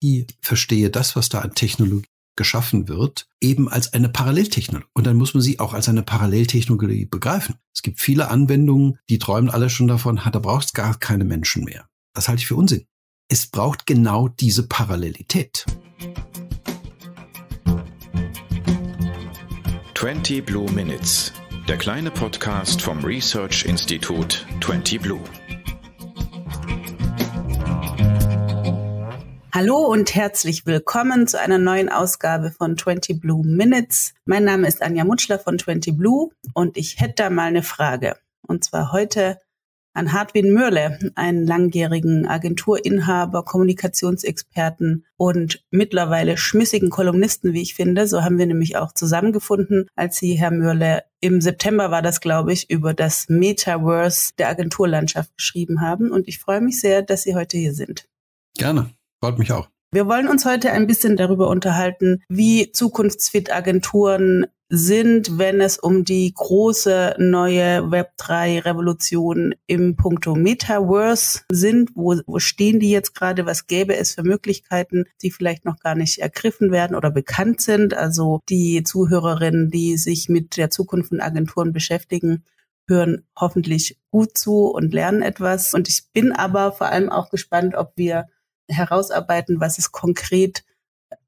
Ich verstehe das, was da an Technologie geschaffen wird, eben als eine Paralleltechnologie. Und dann muss man sie auch als eine Paralleltechnologie begreifen. Es gibt viele Anwendungen, die träumen alle schon davon, da braucht es gar keine Menschen mehr. Das halte ich für Unsinn. Es braucht genau diese Parallelität. 20 Blue Minutes, der kleine Podcast vom Research Institut 20 Blue. Hallo und herzlich willkommen zu einer neuen Ausgabe von 20 Blue Minutes. Mein Name ist Anja Mutschler von 20 Blue und ich hätte da mal eine Frage. Und zwar heute an Hartwin Mürle, einen langjährigen Agenturinhaber, Kommunikationsexperten und mittlerweile schmissigen Kolumnisten, wie ich finde. So haben wir nämlich auch zusammengefunden, als Sie, Herr Mürle, im September war das, glaube ich, über das Metaverse der Agenturlandschaft geschrieben haben. Und ich freue mich sehr, dass Sie heute hier sind. Gerne. Freut mich auch. Wir wollen uns heute ein bisschen darüber unterhalten, wie zukunftsfit Agenturen sind, wenn es um die große neue Web3-Revolution im Punkto Metaverse sind. Wo, wo stehen die jetzt gerade? Was gäbe es für Möglichkeiten, die vielleicht noch gar nicht ergriffen werden oder bekannt sind? Also die Zuhörerinnen, die sich mit der Zukunft von Agenturen beschäftigen, hören hoffentlich gut zu und lernen etwas. Und ich bin aber vor allem auch gespannt, ob wir herausarbeiten, was es konkret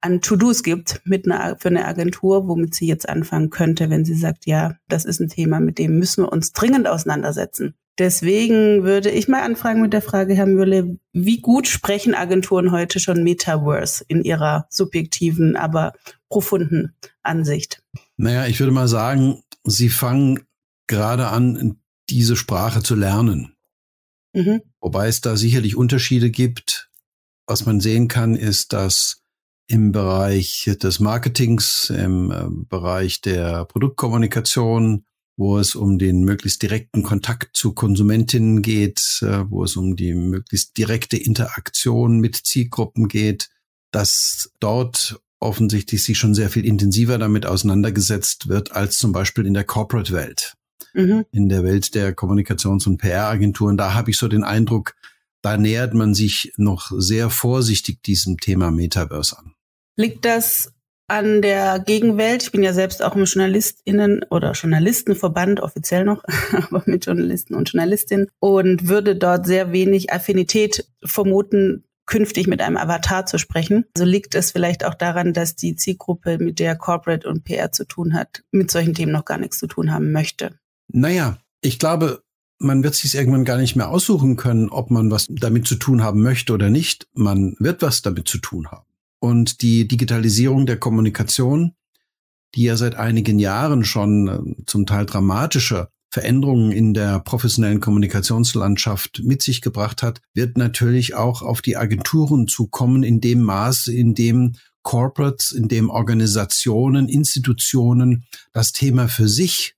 an To-Dos gibt mit einer, für eine Agentur, womit sie jetzt anfangen könnte, wenn sie sagt, ja, das ist ein Thema, mit dem müssen wir uns dringend auseinandersetzen. Deswegen würde ich mal anfragen mit der Frage, Herr Müller, wie gut sprechen Agenturen heute schon Metaverse in ihrer subjektiven, aber profunden Ansicht? Naja, ich würde mal sagen, sie fangen gerade an, diese Sprache zu lernen. Mhm. Wobei es da sicherlich Unterschiede gibt was man sehen kann, ist, dass im Bereich des Marketings, im äh, Bereich der Produktkommunikation, wo es um den möglichst direkten Kontakt zu Konsumentinnen geht, äh, wo es um die möglichst direkte Interaktion mit Zielgruppen geht, dass dort offensichtlich sich schon sehr viel intensiver damit auseinandergesetzt wird als zum Beispiel in der Corporate-Welt. Mhm. In der Welt der Kommunikations- und PR-Agenturen. Da habe ich so den Eindruck, da nähert man sich noch sehr vorsichtig diesem Thema Metaverse an. Liegt das an der Gegenwelt? Ich bin ja selbst auch im JournalistInnen oder Journalistenverband, offiziell noch, aber mit Journalisten und Journalistinnen und würde dort sehr wenig Affinität vermuten, künftig mit einem Avatar zu sprechen. So also liegt es vielleicht auch daran, dass die Zielgruppe, mit der Corporate und PR zu tun hat, mit solchen Themen noch gar nichts zu tun haben möchte. Naja, ich glaube, man wird sich irgendwann gar nicht mehr aussuchen können, ob man was damit zu tun haben möchte oder nicht. Man wird was damit zu tun haben. Und die Digitalisierung der Kommunikation, die ja seit einigen Jahren schon äh, zum Teil dramatische Veränderungen in der professionellen Kommunikationslandschaft mit sich gebracht hat, wird natürlich auch auf die Agenturen zukommen in dem Maß, in dem Corporates, in dem Organisationen, Institutionen das Thema für sich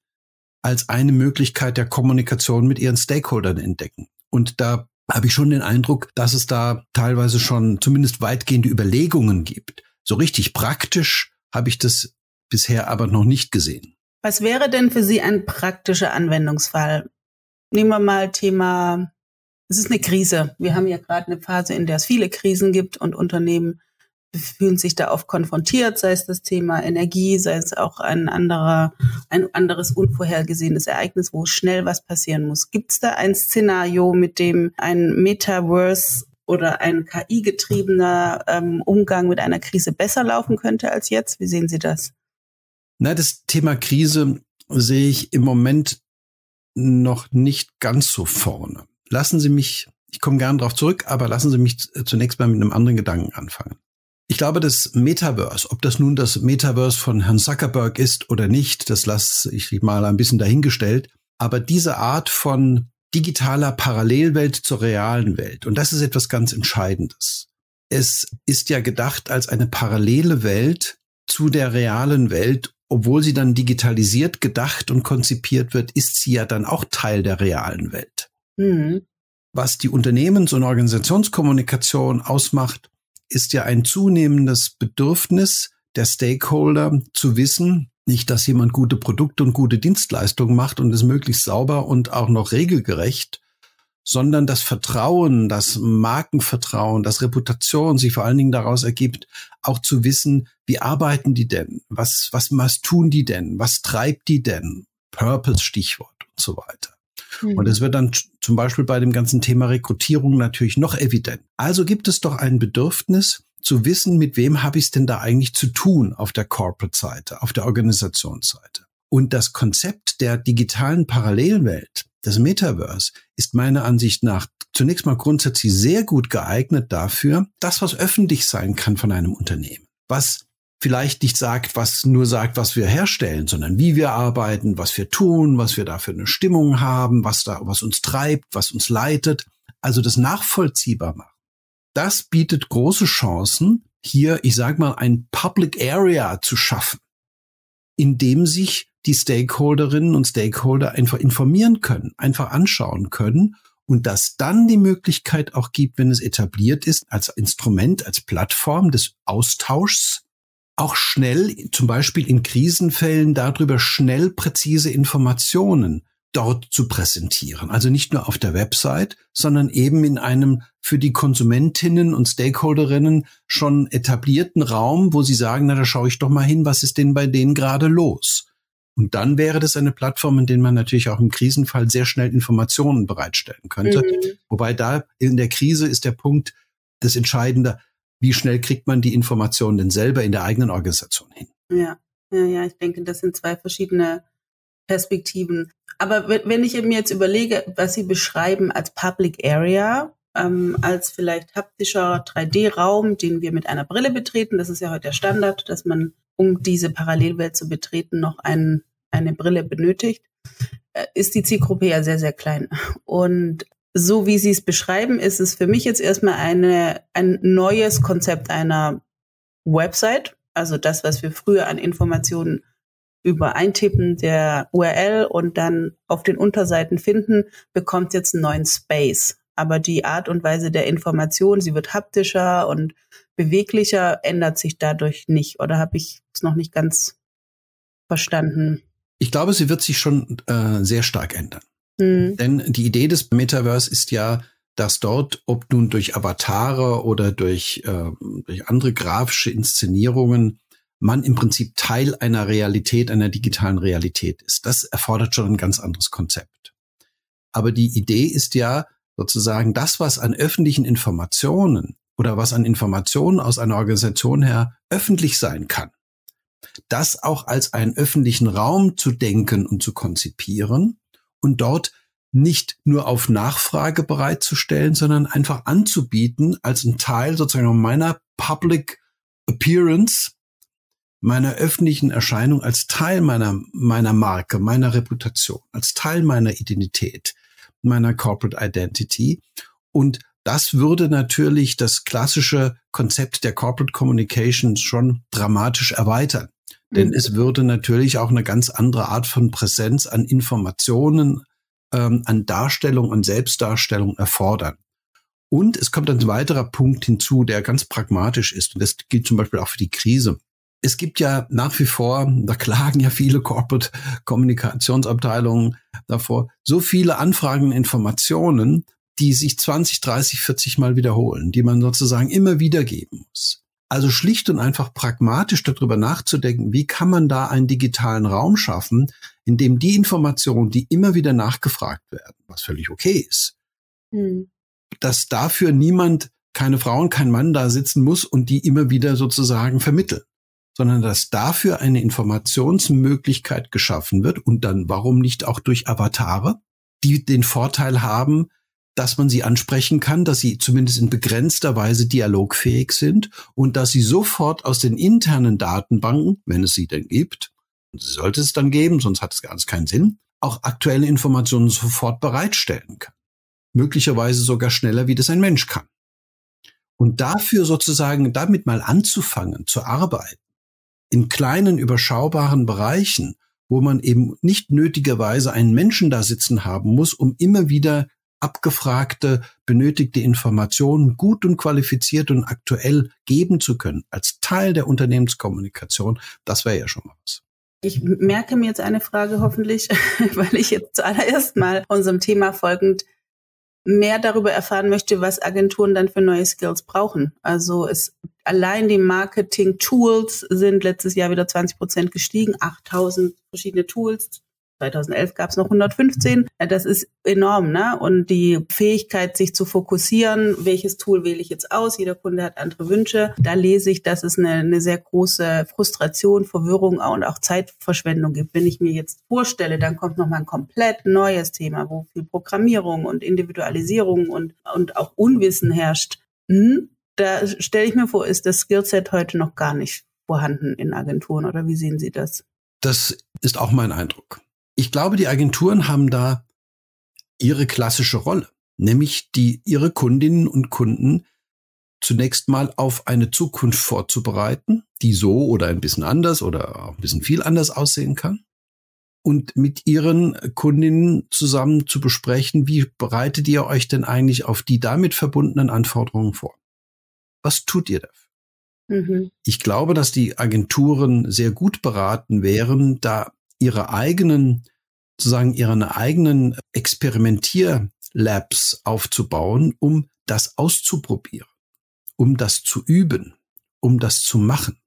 als eine Möglichkeit der Kommunikation mit ihren Stakeholdern entdecken. Und da habe ich schon den Eindruck, dass es da teilweise schon zumindest weitgehende Überlegungen gibt. So richtig praktisch habe ich das bisher aber noch nicht gesehen. Was wäre denn für Sie ein praktischer Anwendungsfall? Nehmen wir mal Thema, es ist eine Krise. Wir haben ja gerade eine Phase, in der es viele Krisen gibt und Unternehmen fühlen sich da oft konfrontiert, sei es das Thema Energie, sei es auch ein anderer, ein anderes unvorhergesehenes Ereignis, wo schnell was passieren muss. Gibt es da ein Szenario, mit dem ein Metaverse oder ein KI-getriebener ähm, Umgang mit einer Krise besser laufen könnte als jetzt? Wie sehen Sie das? Na, das Thema Krise sehe ich im Moment noch nicht ganz so vorne. Lassen Sie mich, ich komme gern darauf zurück, aber lassen Sie mich zunächst mal mit einem anderen Gedanken anfangen. Ich glaube, das Metaverse, ob das nun das Metaverse von Herrn Zuckerberg ist oder nicht, das lasse ich mal ein bisschen dahingestellt. Aber diese Art von digitaler Parallelwelt zur realen Welt, und das ist etwas ganz Entscheidendes. Es ist ja gedacht als eine parallele Welt zu der realen Welt, obwohl sie dann digitalisiert gedacht und konzipiert wird, ist sie ja dann auch Teil der realen Welt. Mhm. Was die Unternehmens- und Organisationskommunikation ausmacht, ist ja ein zunehmendes Bedürfnis der Stakeholder zu wissen, nicht, dass jemand gute Produkte und gute Dienstleistungen macht und es möglichst sauber und auch noch regelgerecht, sondern das Vertrauen, das Markenvertrauen, das Reputation sich vor allen Dingen daraus ergibt, auch zu wissen, wie arbeiten die denn? Was, was, was tun die denn? Was treibt die denn? Purpose Stichwort und so weiter. Mhm. Und es wird dann zum Beispiel bei dem ganzen Thema Rekrutierung natürlich noch evident. Also gibt es doch ein Bedürfnis zu wissen, mit wem habe ich es denn da eigentlich zu tun auf der Corporate-Seite, auf der Organisationsseite. Und das Konzept der digitalen Parallelwelt, das Metaverse, ist meiner Ansicht nach zunächst mal grundsätzlich sehr gut geeignet dafür, das, was öffentlich sein kann von einem Unternehmen, was vielleicht nicht sagt, was nur sagt, was wir herstellen, sondern wie wir arbeiten, was wir tun, was wir da für eine Stimmung haben, was da, was uns treibt, was uns leitet. Also das nachvollziehbar machen. Das bietet große Chancen, hier, ich sag mal, ein Public Area zu schaffen, in dem sich die Stakeholderinnen und Stakeholder einfach informieren können, einfach anschauen können und das dann die Möglichkeit auch gibt, wenn es etabliert ist, als Instrument, als Plattform des Austauschs, auch schnell, zum Beispiel in Krisenfällen, darüber schnell präzise Informationen dort zu präsentieren. Also nicht nur auf der Website, sondern eben in einem für die Konsumentinnen und Stakeholderinnen schon etablierten Raum, wo sie sagen, na, da schaue ich doch mal hin, was ist denn bei denen gerade los? Und dann wäre das eine Plattform, in der man natürlich auch im Krisenfall sehr schnell Informationen bereitstellen könnte. Mhm. Wobei da in der Krise ist der Punkt das Entscheidende, wie schnell kriegt man die Informationen denn selber in der eigenen Organisation hin? Ja, ja, ja, ich denke, das sind zwei verschiedene Perspektiven. Aber wenn ich mir jetzt überlege, was Sie beschreiben als Public Area, ähm, als vielleicht haptischer 3D-Raum, den wir mit einer Brille betreten, das ist ja heute der Standard, dass man, um diese Parallelwelt zu betreten, noch ein, eine Brille benötigt, äh, ist die Zielgruppe ja sehr, sehr klein. Und so wie Sie es beschreiben, ist es für mich jetzt erstmal eine, ein neues Konzept einer Website. Also das, was wir früher an Informationen über Eintippen der URL und dann auf den Unterseiten finden, bekommt jetzt einen neuen Space. Aber die Art und Weise der Information, sie wird haptischer und beweglicher, ändert sich dadurch nicht. Oder habe ich es noch nicht ganz verstanden? Ich glaube, sie wird sich schon äh, sehr stark ändern. Mhm. Denn die Idee des Metaverse ist ja, dass dort, ob nun durch Avatare oder durch, äh, durch andere grafische Inszenierungen, man im Prinzip Teil einer Realität, einer digitalen Realität ist. Das erfordert schon ein ganz anderes Konzept. Aber die Idee ist ja sozusagen das, was an öffentlichen Informationen oder was an Informationen aus einer Organisation her öffentlich sein kann, das auch als einen öffentlichen Raum zu denken und zu konzipieren und dort nicht nur auf Nachfrage bereitzustellen, sondern einfach anzubieten als ein Teil sozusagen meiner Public Appearance, meiner öffentlichen Erscheinung, als Teil meiner, meiner Marke, meiner Reputation, als Teil meiner Identität, meiner Corporate Identity. Und das würde natürlich das klassische Konzept der Corporate Communications schon dramatisch erweitern. Denn mhm. es würde natürlich auch eine ganz andere Art von Präsenz an Informationen, ähm, an Darstellung und Selbstdarstellung erfordern. Und es kommt ein weiterer Punkt hinzu, der ganz pragmatisch ist. Und das gilt zum Beispiel auch für die Krise. Es gibt ja nach wie vor, da klagen ja viele Corporate Kommunikationsabteilungen davor, so viele Anfragen und Informationen, die sich 20, 30, 40 Mal wiederholen, die man sozusagen immer wieder geben muss. Also schlicht und einfach pragmatisch darüber nachzudenken, wie kann man da einen digitalen Raum schaffen, in dem die Informationen, die immer wieder nachgefragt werden, was völlig okay ist, mhm. dass dafür niemand, keine Frau und kein Mann da sitzen muss und die immer wieder sozusagen vermitteln, sondern dass dafür eine Informationsmöglichkeit geschaffen wird und dann warum nicht auch durch Avatare, die den Vorteil haben, dass man sie ansprechen kann, dass sie zumindest in begrenzter Weise dialogfähig sind und dass sie sofort aus den internen Datenbanken, wenn es sie denn gibt, und sie sollte es dann geben, sonst hat es ganz keinen Sinn, auch aktuelle Informationen sofort bereitstellen kann. Möglicherweise sogar schneller, wie das ein Mensch kann. Und dafür sozusagen damit mal anzufangen, zu arbeiten, in kleinen, überschaubaren Bereichen, wo man eben nicht nötigerweise einen Menschen da sitzen haben muss, um immer wieder abgefragte, benötigte Informationen gut und qualifiziert und aktuell geben zu können, als Teil der Unternehmenskommunikation, das wäre ja schon mal was. Ich merke mir jetzt eine Frage hoffentlich, weil ich jetzt zuallererst mal unserem Thema folgend mehr darüber erfahren möchte, was Agenturen dann für neue Skills brauchen. Also es allein die Marketing-Tools sind letztes Jahr wieder 20 Prozent gestiegen, 8000 verschiedene Tools, 2011 gab es noch 115. Das ist enorm, ne? Und die Fähigkeit, sich zu fokussieren, welches Tool wähle ich jetzt aus? Jeder Kunde hat andere Wünsche. Da lese ich, dass es eine, eine sehr große Frustration, Verwirrung und auch Zeitverschwendung gibt. Wenn ich mir jetzt vorstelle, dann kommt noch mal ein komplett neues Thema, wo viel Programmierung und Individualisierung und, und auch Unwissen herrscht. Hm? Da stelle ich mir vor, ist das Skillset heute noch gar nicht vorhanden in Agenturen oder wie sehen Sie das? Das ist auch mein Eindruck ich glaube, die Agenturen haben da ihre klassische Rolle, nämlich die ihre Kundinnen und Kunden zunächst mal auf eine Zukunft vorzubereiten, die so oder ein bisschen anders oder auch ein bisschen viel anders aussehen kann. Und mit ihren Kundinnen zusammen zu besprechen, wie bereitet ihr euch denn eigentlich auf die damit verbundenen Anforderungen vor? Was tut ihr dafür? Mhm. Ich glaube, dass die Agenturen sehr gut beraten wären, da ihre eigenen, sozusagen ihre eigenen Experimentierlabs aufzubauen, um das auszuprobieren, um das zu üben, um das zu machen.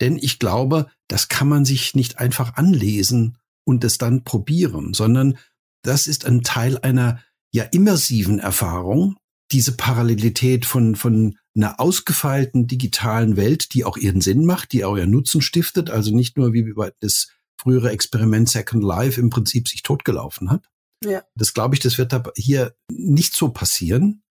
Denn ich glaube, das kann man sich nicht einfach anlesen und es dann probieren, sondern das ist ein Teil einer ja immersiven Erfahrung, diese Parallelität von, von einer ausgefeilten digitalen Welt, die auch ihren Sinn macht, die auch ihren Nutzen stiftet, also nicht nur wie das frühere Experiment Second Life im Prinzip sich totgelaufen hat. Ja. Das glaube ich, das wird hier nicht so passieren,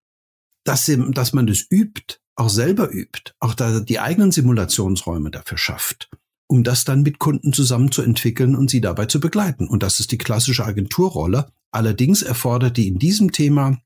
dass, dass man das übt, auch selber übt, auch da die eigenen Simulationsräume dafür schafft, um das dann mit Kunden zusammen zu entwickeln und sie dabei zu begleiten. Und das ist die klassische Agenturrolle. Allerdings erfordert die in diesem Thema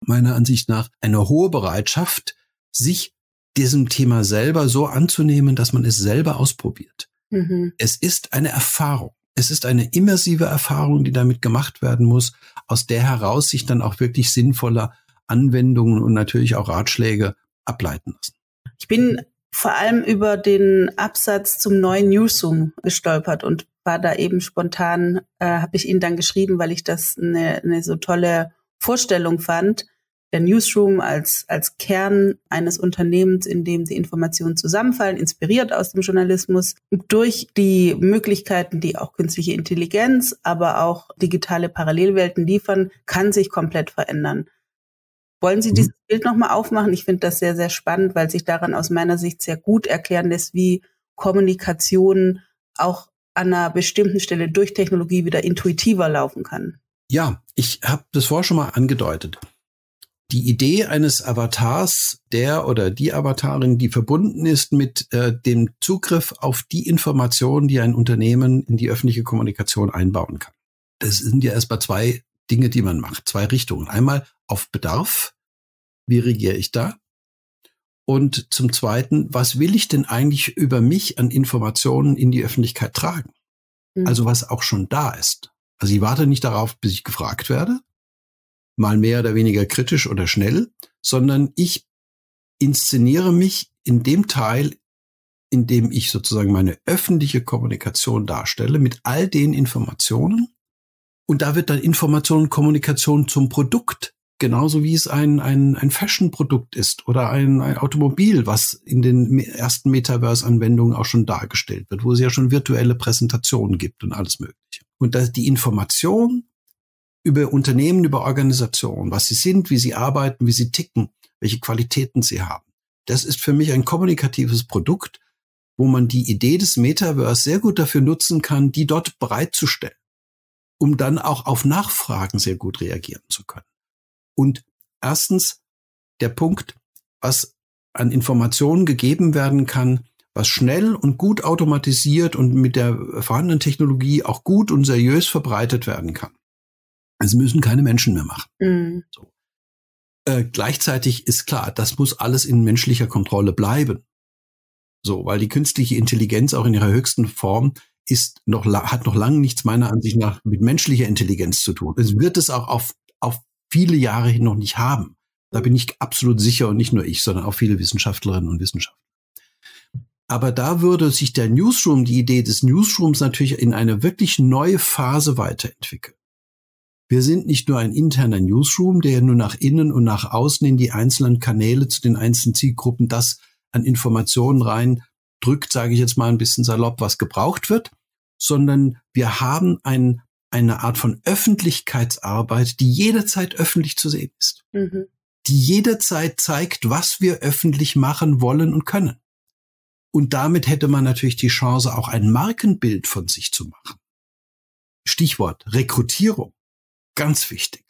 meiner Ansicht nach eine hohe Bereitschaft, sich diesem Thema selber so anzunehmen, dass man es selber ausprobiert. Mhm. Es ist eine Erfahrung. Es ist eine immersive Erfahrung, die damit gemacht werden muss, aus der heraus sich dann auch wirklich sinnvolle Anwendungen und natürlich auch Ratschläge ableiten lassen. Ich bin vor allem über den Absatz zum neuen Newsroom gestolpert und war da eben spontan, äh, habe ich Ihnen dann geschrieben, weil ich das eine, eine so tolle Vorstellung fand der Newsroom als, als Kern eines Unternehmens, in dem die Informationen zusammenfallen, inspiriert aus dem Journalismus, durch die Möglichkeiten, die auch künstliche Intelligenz, aber auch digitale Parallelwelten liefern, kann sich komplett verändern. Wollen Sie mhm. dieses Bild nochmal aufmachen? Ich finde das sehr, sehr spannend, weil sich daran aus meiner Sicht sehr gut erklären lässt, wie Kommunikation auch an einer bestimmten Stelle durch Technologie wieder intuitiver laufen kann. Ja, ich habe das vorher schon mal angedeutet die Idee eines Avatars, der oder die Avatarin, die verbunden ist mit äh, dem Zugriff auf die Informationen, die ein Unternehmen in die öffentliche Kommunikation einbauen kann. Das sind ja erstmal zwei Dinge, die man macht, zwei Richtungen. Einmal auf Bedarf, wie regiere ich da? Und zum Zweiten, was will ich denn eigentlich über mich an Informationen in die Öffentlichkeit tragen? Mhm. Also was auch schon da ist. Also ich warte nicht darauf, bis ich gefragt werde, mal mehr oder weniger kritisch oder schnell, sondern ich inszeniere mich in dem Teil, in dem ich sozusagen meine öffentliche Kommunikation darstelle mit all den Informationen. Und da wird dann Information und Kommunikation zum Produkt, genauso wie es ein, ein, ein Fashion-Produkt ist oder ein, ein Automobil, was in den ersten Metaverse-Anwendungen auch schon dargestellt wird, wo es ja schon virtuelle Präsentationen gibt und alles Mögliche. Und dass die Information über Unternehmen, über Organisationen, was sie sind, wie sie arbeiten, wie sie ticken, welche Qualitäten sie haben. Das ist für mich ein kommunikatives Produkt, wo man die Idee des Metaverse sehr gut dafür nutzen kann, die dort bereitzustellen, um dann auch auf Nachfragen sehr gut reagieren zu können. Und erstens der Punkt, was an Informationen gegeben werden kann, was schnell und gut automatisiert und mit der vorhandenen Technologie auch gut und seriös verbreitet werden kann. Es müssen keine Menschen mehr machen. Mhm. So. Äh, gleichzeitig ist klar, das muss alles in menschlicher Kontrolle bleiben. So, weil die künstliche Intelligenz auch in ihrer höchsten Form ist noch, hat noch lange nichts meiner Ansicht nach mit menschlicher Intelligenz zu tun. Es wird es auch auf, auf viele Jahre hin noch nicht haben. Da bin ich absolut sicher und nicht nur ich, sondern auch viele Wissenschaftlerinnen und Wissenschaftler. Aber da würde sich der Newsroom, die Idee des Newsrooms natürlich in eine wirklich neue Phase weiterentwickeln. Wir sind nicht nur ein interner Newsroom, der nur nach innen und nach außen in die einzelnen Kanäle zu den einzelnen Zielgruppen das an Informationen rein drückt, sage ich jetzt mal ein bisschen salopp, was gebraucht wird, sondern wir haben ein, eine Art von Öffentlichkeitsarbeit, die jederzeit öffentlich zu sehen ist. Mhm. Die jederzeit zeigt, was wir öffentlich machen wollen und können. Und damit hätte man natürlich die Chance, auch ein Markenbild von sich zu machen. Stichwort Rekrutierung. Ganz wichtig.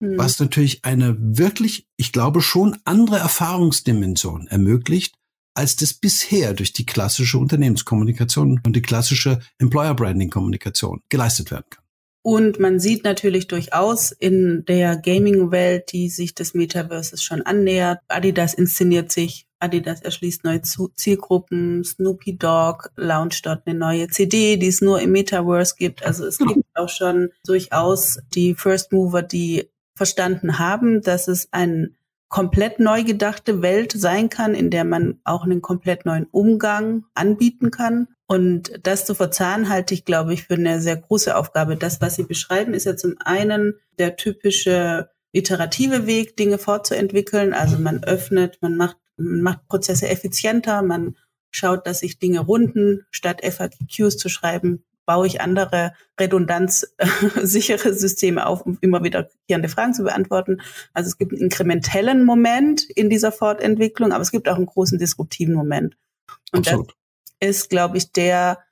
Mhm. Was natürlich eine wirklich, ich glaube schon andere Erfahrungsdimension ermöglicht, als das bisher durch die klassische Unternehmenskommunikation und die klassische Employer Branding Kommunikation geleistet werden kann. Und man sieht natürlich durchaus in der Gaming-Welt, die sich des Metaverses schon annähert. Adidas inszeniert sich, Adidas erschließt neue Zielgruppen, Snoopy Dogg launcht dort eine neue CD, die es nur im Metaverse gibt. Also es gibt auch schon durchaus die First Mover, die verstanden haben, dass es ein komplett neu gedachte Welt sein kann, in der man auch einen komplett neuen Umgang anbieten kann. Und das zu verzahnen, halte ich, glaube ich, für eine sehr große Aufgabe. Das, was Sie beschreiben, ist ja zum einen der typische iterative Weg, Dinge fortzuentwickeln. Also man öffnet, man macht, macht Prozesse effizienter, man schaut, dass sich Dinge runden, statt FAQs zu schreiben, baue ich andere redundanzsichere Systeme auf, um immer wiederkehrende Fragen zu beantworten. Also es gibt einen inkrementellen Moment in dieser Fortentwicklung, aber es gibt auch einen großen disruptiven Moment. Und Absolut. das ist, glaube ich, der,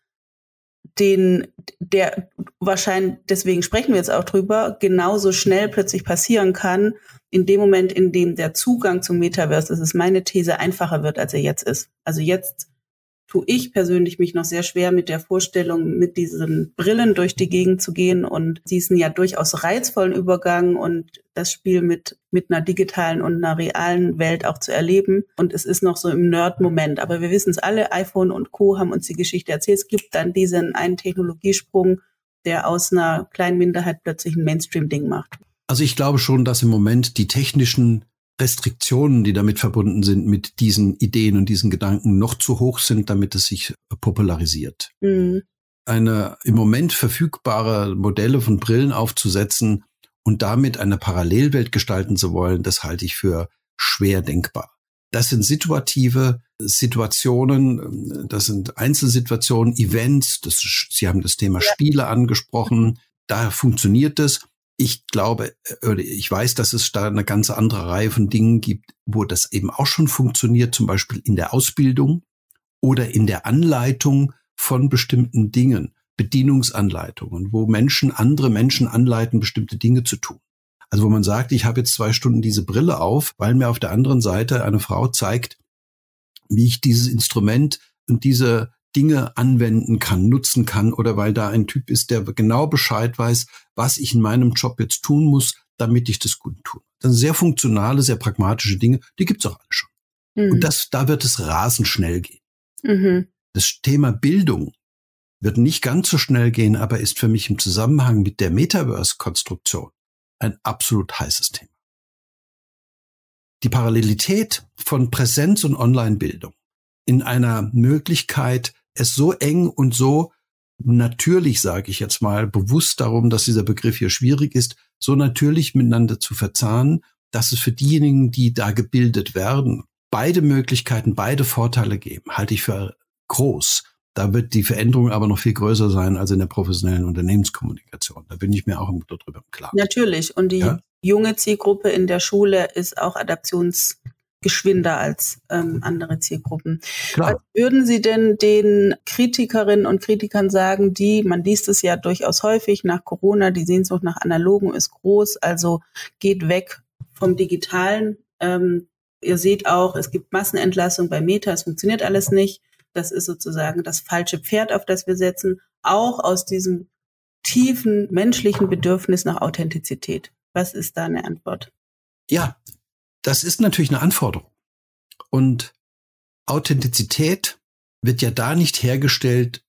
den, der wahrscheinlich, deswegen sprechen wir jetzt auch drüber, genauso schnell plötzlich passieren kann, in dem Moment, in dem der Zugang zum Metaverse, das ist meine These, einfacher wird, als er jetzt ist. Also jetzt tue ich persönlich mich noch sehr schwer mit der Vorstellung, mit diesen Brillen durch die Gegend zu gehen und diesen ja durchaus reizvollen Übergang und das Spiel mit, mit einer digitalen und einer realen Welt auch zu erleben. Und es ist noch so im Nerd-Moment. Aber wir wissen es alle, iPhone und Co. haben uns die Geschichte erzählt. Es gibt dann diesen einen Technologiesprung, der aus einer kleinen Minderheit plötzlich ein Mainstream-Ding macht. Also ich glaube schon, dass im Moment die technischen Restriktionen, die damit verbunden sind, mit diesen Ideen und diesen Gedanken noch zu hoch sind, damit es sich popularisiert. Mhm. Eine im Moment verfügbare Modelle von Brillen aufzusetzen und damit eine Parallelwelt gestalten zu wollen, das halte ich für schwer denkbar. Das sind situative Situationen, das sind Einzelsituationen, Events, das, Sie haben das Thema Spiele angesprochen, da funktioniert es ich glaube, äh, ich weiß, dass es da eine ganz andere Reihe von Dingen gibt, wo das eben auch schon funktioniert, zum Beispiel in der Ausbildung oder in der Anleitung von bestimmten Dingen, Bedienungsanleitungen, wo Menschen andere Menschen anleiten, bestimmte Dinge zu tun. Also wo man sagt, ich habe jetzt zwei Stunden diese Brille auf, weil mir auf der anderen Seite eine Frau zeigt, wie ich dieses Instrument und diese Dinge anwenden kann, nutzen kann oder weil da ein Typ ist, der genau Bescheid weiß, was ich in meinem Job jetzt tun muss, damit ich das gut tue. Das sind sehr funktionale, sehr pragmatische Dinge, die gibt's auch alle schon. Mhm. Und das, da wird es rasend schnell gehen. Mhm. Das Thema Bildung wird nicht ganz so schnell gehen, aber ist für mich im Zusammenhang mit der Metaverse-Konstruktion ein absolut heißes Thema. Die Parallelität von Präsenz und Online-Bildung in einer Möglichkeit, es so eng und so natürlich, sage ich jetzt mal, bewusst darum, dass dieser Begriff hier schwierig ist, so natürlich miteinander zu verzahnen, dass es für diejenigen, die da gebildet werden, beide Möglichkeiten, beide Vorteile geben, halte ich für groß. Da wird die Veränderung aber noch viel größer sein als in der professionellen Unternehmenskommunikation. Da bin ich mir auch darüber klar. Natürlich. Und die ja? junge Zielgruppe in der Schule ist auch adaptions geschwinder als ähm, andere Zielgruppen. Klar. Was würden Sie denn den Kritikerinnen und Kritikern sagen, die, man liest es ja durchaus häufig nach Corona, die Sehnsucht nach Analogen ist groß, also geht weg vom Digitalen. Ähm, ihr seht auch, es gibt Massenentlassung bei Meta, es funktioniert alles nicht. Das ist sozusagen das falsche Pferd, auf das wir setzen, auch aus diesem tiefen menschlichen Bedürfnis nach Authentizität. Was ist da eine Antwort? Ja, das ist natürlich eine Anforderung. Und Authentizität wird ja da nicht hergestellt,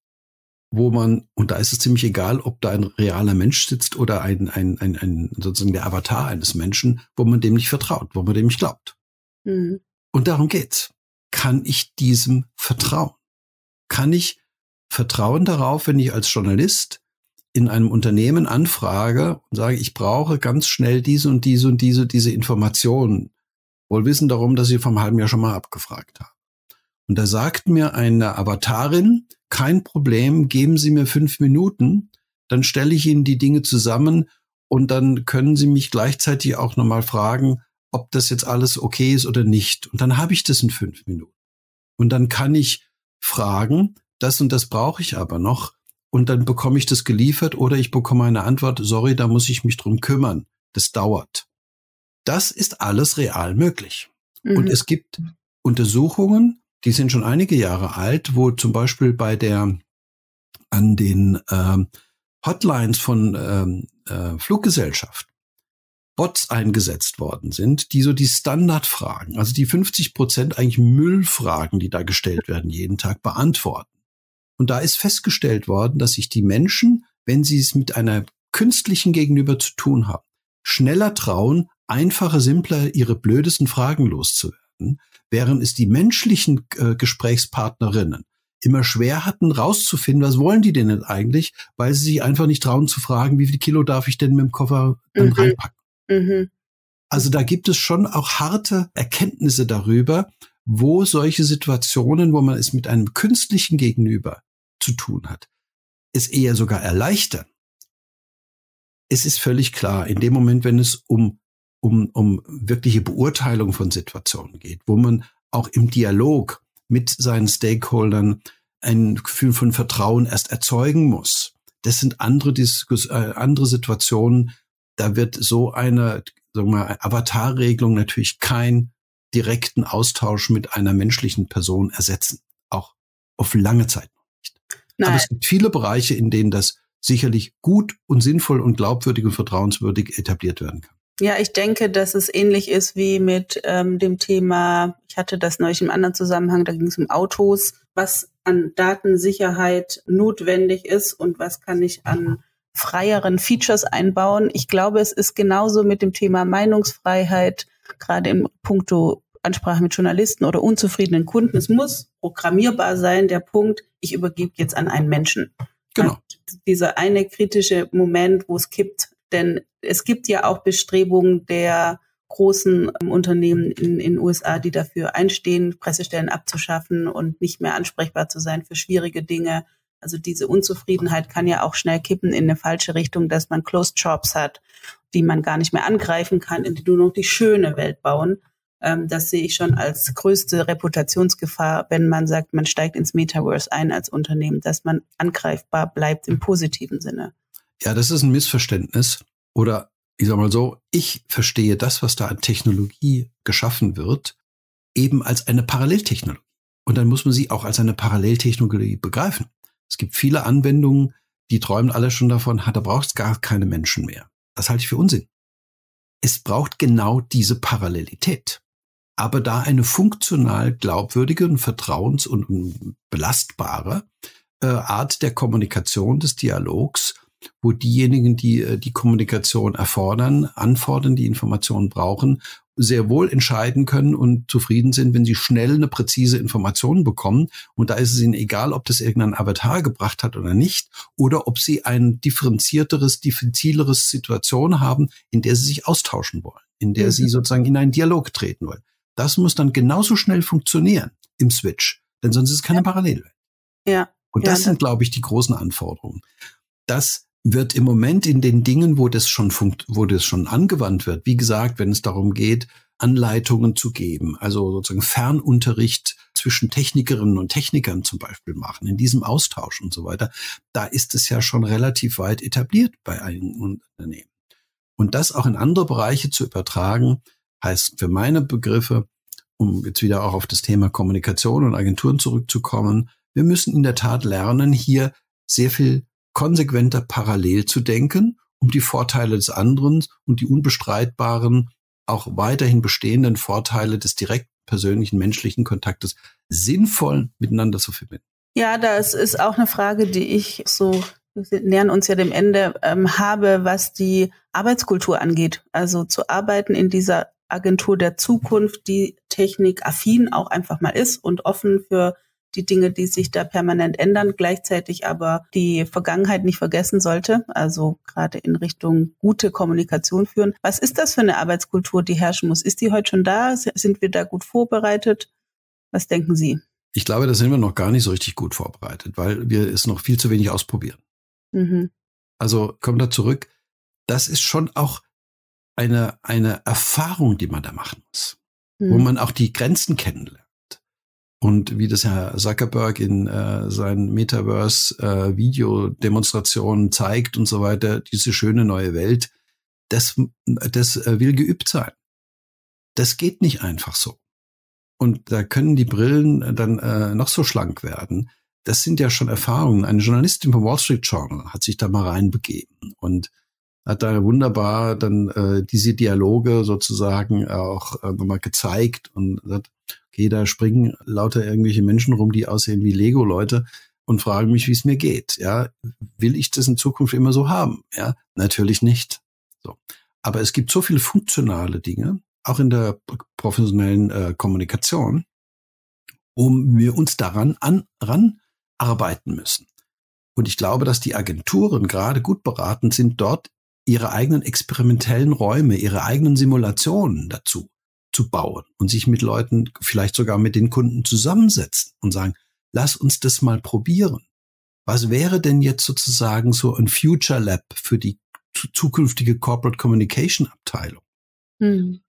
wo man, und da ist es ziemlich egal, ob da ein realer Mensch sitzt oder ein, ein, ein, ein sozusagen der Avatar eines Menschen, wo man dem nicht vertraut, wo man dem nicht glaubt. Mhm. Und darum geht's. Kann ich diesem vertrauen? Kann ich vertrauen darauf, wenn ich als Journalist in einem Unternehmen anfrage und sage, ich brauche ganz schnell diese und diese und diese, diese Informationen, wohl wissen darum, dass ich vom halben Jahr schon mal abgefragt habe. Und da sagt mir eine Avatarin, kein Problem, geben Sie mir fünf Minuten, dann stelle ich Ihnen die Dinge zusammen und dann können Sie mich gleichzeitig auch nochmal fragen, ob das jetzt alles okay ist oder nicht. Und dann habe ich das in fünf Minuten. Und dann kann ich fragen, das und das brauche ich aber noch. Und dann bekomme ich das geliefert oder ich bekomme eine Antwort, sorry, da muss ich mich drum kümmern. Das dauert. Das ist alles real möglich. Mhm. Und es gibt Untersuchungen, die sind schon einige Jahre alt, wo zum Beispiel bei der an den ähm, Hotlines von ähm, äh, Fluggesellschaften Bots eingesetzt worden sind, die so die Standardfragen, also die 50 Prozent eigentlich Müllfragen, die da gestellt werden, jeden Tag beantworten. Und da ist festgestellt worden, dass sich die Menschen, wenn sie es mit einer künstlichen Gegenüber zu tun haben, schneller trauen, einfacher, simpler ihre blödesten Fragen loszuwerden, während es die menschlichen äh, Gesprächspartnerinnen immer schwer hatten, rauszufinden, was wollen die denn jetzt eigentlich, weil sie sich einfach nicht trauen zu fragen, wie viel Kilo darf ich denn mit dem Koffer dann mhm. reinpacken. Mhm. Also da gibt es schon auch harte Erkenntnisse darüber, wo solche Situationen, wo man es mit einem künstlichen Gegenüber zu tun hat, es eher sogar erleichtern. Es ist völlig klar, in dem Moment, wenn es um, um, um wirkliche Beurteilung von Situationen geht, wo man auch im Dialog mit seinen Stakeholdern ein Gefühl von Vertrauen erst erzeugen muss. Das sind andere, Diskus äh, andere Situationen. Da wird so eine sagen wir mal, Avatarregelung natürlich keinen direkten Austausch mit einer menschlichen Person ersetzen. Auch auf lange Zeit noch nicht. Nein. Aber es gibt viele Bereiche, in denen das sicherlich gut und sinnvoll und glaubwürdig und vertrauenswürdig etabliert werden kann. Ja, ich denke, dass es ähnlich ist wie mit ähm, dem Thema, ich hatte das neulich im anderen Zusammenhang, da ging es um Autos, was an Datensicherheit notwendig ist und was kann ich an freieren Features einbauen. Ich glaube, es ist genauso mit dem Thema Meinungsfreiheit, gerade im Punkto Ansprache mit Journalisten oder unzufriedenen Kunden. Es muss programmierbar sein, der Punkt, ich übergebe jetzt an einen Menschen. Genau. dieser eine kritische Moment, wo es kippt, denn es gibt ja auch Bestrebungen der großen ähm, Unternehmen in den USA, die dafür einstehen, Pressestellen abzuschaffen und nicht mehr ansprechbar zu sein für schwierige Dinge. Also diese Unzufriedenheit kann ja auch schnell kippen in eine falsche Richtung, dass man Closed Shops hat, die man gar nicht mehr angreifen kann, in die nur noch die schöne Welt bauen. Ähm, das sehe ich schon als größte Reputationsgefahr, wenn man sagt, man steigt ins Metaverse ein als Unternehmen, dass man angreifbar bleibt im positiven Sinne. Ja, das ist ein Missverständnis. Oder ich sag mal so, ich verstehe das, was da an Technologie geschaffen wird, eben als eine Paralleltechnologie. Und dann muss man sie auch als eine Paralleltechnologie begreifen. Es gibt viele Anwendungen, die träumen alle schon davon, da braucht es gar keine Menschen mehr. Das halte ich für Unsinn. Es braucht genau diese Parallelität. Aber da eine funktional glaubwürdige und vertrauens- und belastbare äh, Art der Kommunikation, des Dialogs wo diejenigen, die äh, die Kommunikation erfordern, anfordern, die Informationen brauchen, sehr wohl entscheiden können und zufrieden sind, wenn sie schnell eine präzise Information bekommen. Und da ist es ihnen egal, ob das irgendein Avatar gebracht hat oder nicht, oder ob sie ein differenzierteres, diffizileres Situation haben, in der sie sich austauschen wollen, in der mhm. sie sozusagen in einen Dialog treten wollen. Das muss dann genauso schnell funktionieren im Switch, denn sonst ist es keine. Parallelwelt. Ja. Und das ja, sind, glaube ich, die großen Anforderungen. Das wird im Moment in den Dingen, wo das schon funkt, wo das schon angewandt wird, wie gesagt, wenn es darum geht, Anleitungen zu geben, also sozusagen Fernunterricht zwischen Technikerinnen und Technikern zum Beispiel machen, in diesem Austausch und so weiter, da ist es ja schon relativ weit etabliert bei einigen Unternehmen. Und das auch in andere Bereiche zu übertragen, heißt für meine Begriffe, um jetzt wieder auch auf das Thema Kommunikation und Agenturen zurückzukommen, wir müssen in der Tat lernen, hier sehr viel konsequenter parallel zu denken, um die Vorteile des anderen und die unbestreitbaren, auch weiterhin bestehenden Vorteile des direkt persönlichen menschlichen Kontaktes sinnvoll miteinander zu verbinden. Ja, das ist auch eine Frage, die ich so, wir nähern uns ja dem Ende, ähm, habe, was die Arbeitskultur angeht. Also zu arbeiten in dieser Agentur der Zukunft, die technikaffin auch einfach mal ist und offen für die Dinge, die sich da permanent ändern, gleichzeitig aber die Vergangenheit nicht vergessen sollte, also gerade in Richtung gute Kommunikation führen. Was ist das für eine Arbeitskultur, die herrschen muss? Ist die heute schon da? Sind wir da gut vorbereitet? Was denken Sie? Ich glaube, da sind wir noch gar nicht so richtig gut vorbereitet, weil wir es noch viel zu wenig ausprobieren. Mhm. Also kommt da zurück. Das ist schon auch eine, eine Erfahrung, die man da machen muss, mhm. wo man auch die Grenzen kennenlernt. Und wie das Herr Zuckerberg in äh, seinen Metaverse-Videodemonstrationen äh, zeigt und so weiter, diese schöne neue Welt, das, das äh, will geübt sein. Das geht nicht einfach so. Und da können die Brillen dann äh, noch so schlank werden. Das sind ja schon Erfahrungen. Eine Journalistin vom Wall Street Journal hat sich da mal reinbegeben und hat da wunderbar dann äh, diese Dialoge sozusagen auch äh, nochmal gezeigt und sagt, okay, da springen lauter irgendwelche Menschen rum, die aussehen wie Lego-Leute und fragen mich, wie es mir geht. Ja, will ich das in Zukunft immer so haben? Ja, natürlich nicht. So. Aber es gibt so viele funktionale Dinge, auch in der professionellen äh, Kommunikation, um wir uns daran an, ran arbeiten müssen. Und ich glaube, dass die Agenturen gerade gut beraten sind, dort ihre eigenen experimentellen Räume, ihre eigenen Simulationen dazu zu bauen und sich mit Leuten, vielleicht sogar mit den Kunden zusammensetzen und sagen, lass uns das mal probieren. Was wäre denn jetzt sozusagen so ein Future Lab für die zukünftige Corporate Communication Abteilung? Hm.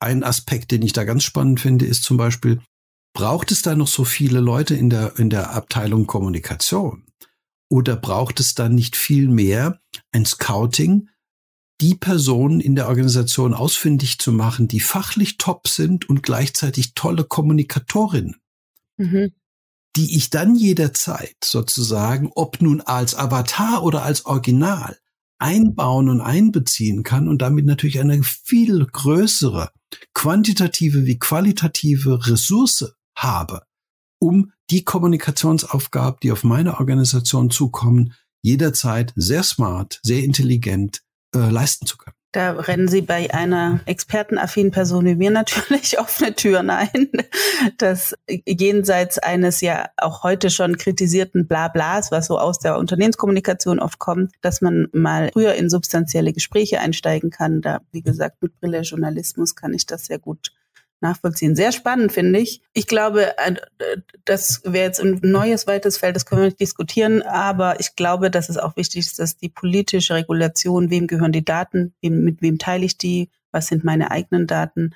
Ein Aspekt, den ich da ganz spannend finde, ist zum Beispiel, braucht es da noch so viele Leute in der, in der Abteilung Kommunikation? Oder braucht es dann nicht viel mehr ein Scouting, die Personen in der Organisation ausfindig zu machen, die fachlich top sind und gleichzeitig tolle Kommunikatorinnen, mhm. die ich dann jederzeit sozusagen, ob nun als Avatar oder als Original, einbauen und einbeziehen kann und damit natürlich eine viel größere quantitative wie qualitative Ressource habe, um die Kommunikationsaufgaben, die auf meine Organisation zukommen, jederzeit sehr smart, sehr intelligent äh, leisten zu können. Da rennen Sie bei einer expertenaffinen Person wie mir natürlich offene Türen ein, dass jenseits eines ja auch heute schon kritisierten Blablas, was so aus der Unternehmenskommunikation oft kommt, dass man mal früher in substanzielle Gespräche einsteigen kann. Da, wie gesagt, mit Brille Journalismus kann ich das sehr gut nachvollziehen. Sehr spannend, finde ich. Ich glaube, äh, das wäre jetzt ein neues, weites Feld, das können wir nicht diskutieren, aber ich glaube, dass es auch wichtig ist, dass die politische Regulation, wem gehören die Daten, mit wem teile ich die, was sind meine eigenen Daten,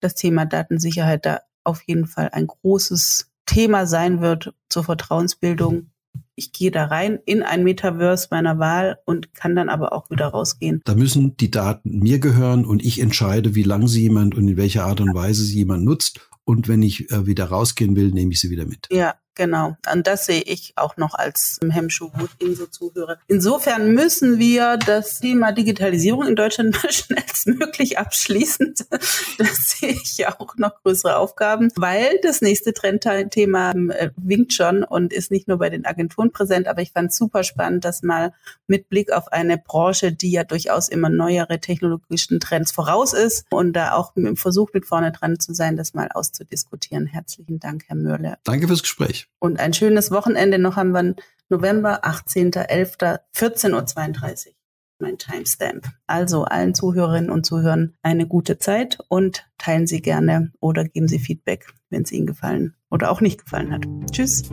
das Thema Datensicherheit da auf jeden Fall ein großes Thema sein wird zur Vertrauensbildung ich gehe da rein in ein Metaverse meiner Wahl und kann dann aber auch wieder rausgehen. Da müssen die Daten mir gehören und ich entscheide, wie lange sie jemand und in welcher Art und Weise sie jemand nutzt. Und wenn ich äh, wieder rausgehen will, nehme ich sie wieder mit. Ja, Genau, und das sehe ich auch noch als Hemmschuh, wo ich Ihnen so zuhöre. Insofern müssen wir das Thema Digitalisierung in Deutschland schnellstmöglich abschließen. Das sehe ich ja auch noch größere Aufgaben, weil das nächste Trendthema äh, winkt schon und ist nicht nur bei den Agenturen präsent, aber ich fand es super spannend, dass mal mit Blick auf eine Branche, die ja durchaus immer neuere technologischen Trends voraus ist und da auch im Versuch mit vorne dran zu sein, das mal auszudiskutieren. Herzlichen Dank, Herr Mörle. Danke fürs Gespräch. Und ein schönes Wochenende noch haben wir November 18.11. 14.32 Uhr. Mein Timestamp. Also allen Zuhörerinnen und Zuhörern eine gute Zeit und teilen Sie gerne oder geben Sie Feedback, wenn es Ihnen gefallen oder auch nicht gefallen hat. Tschüss.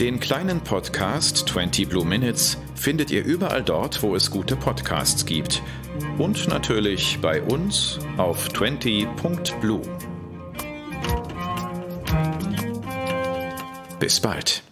Den kleinen Podcast 20 Blue Minutes findet ihr überall dort, wo es gute Podcasts gibt. Und natürlich bei uns auf 20.blue. Bis bald.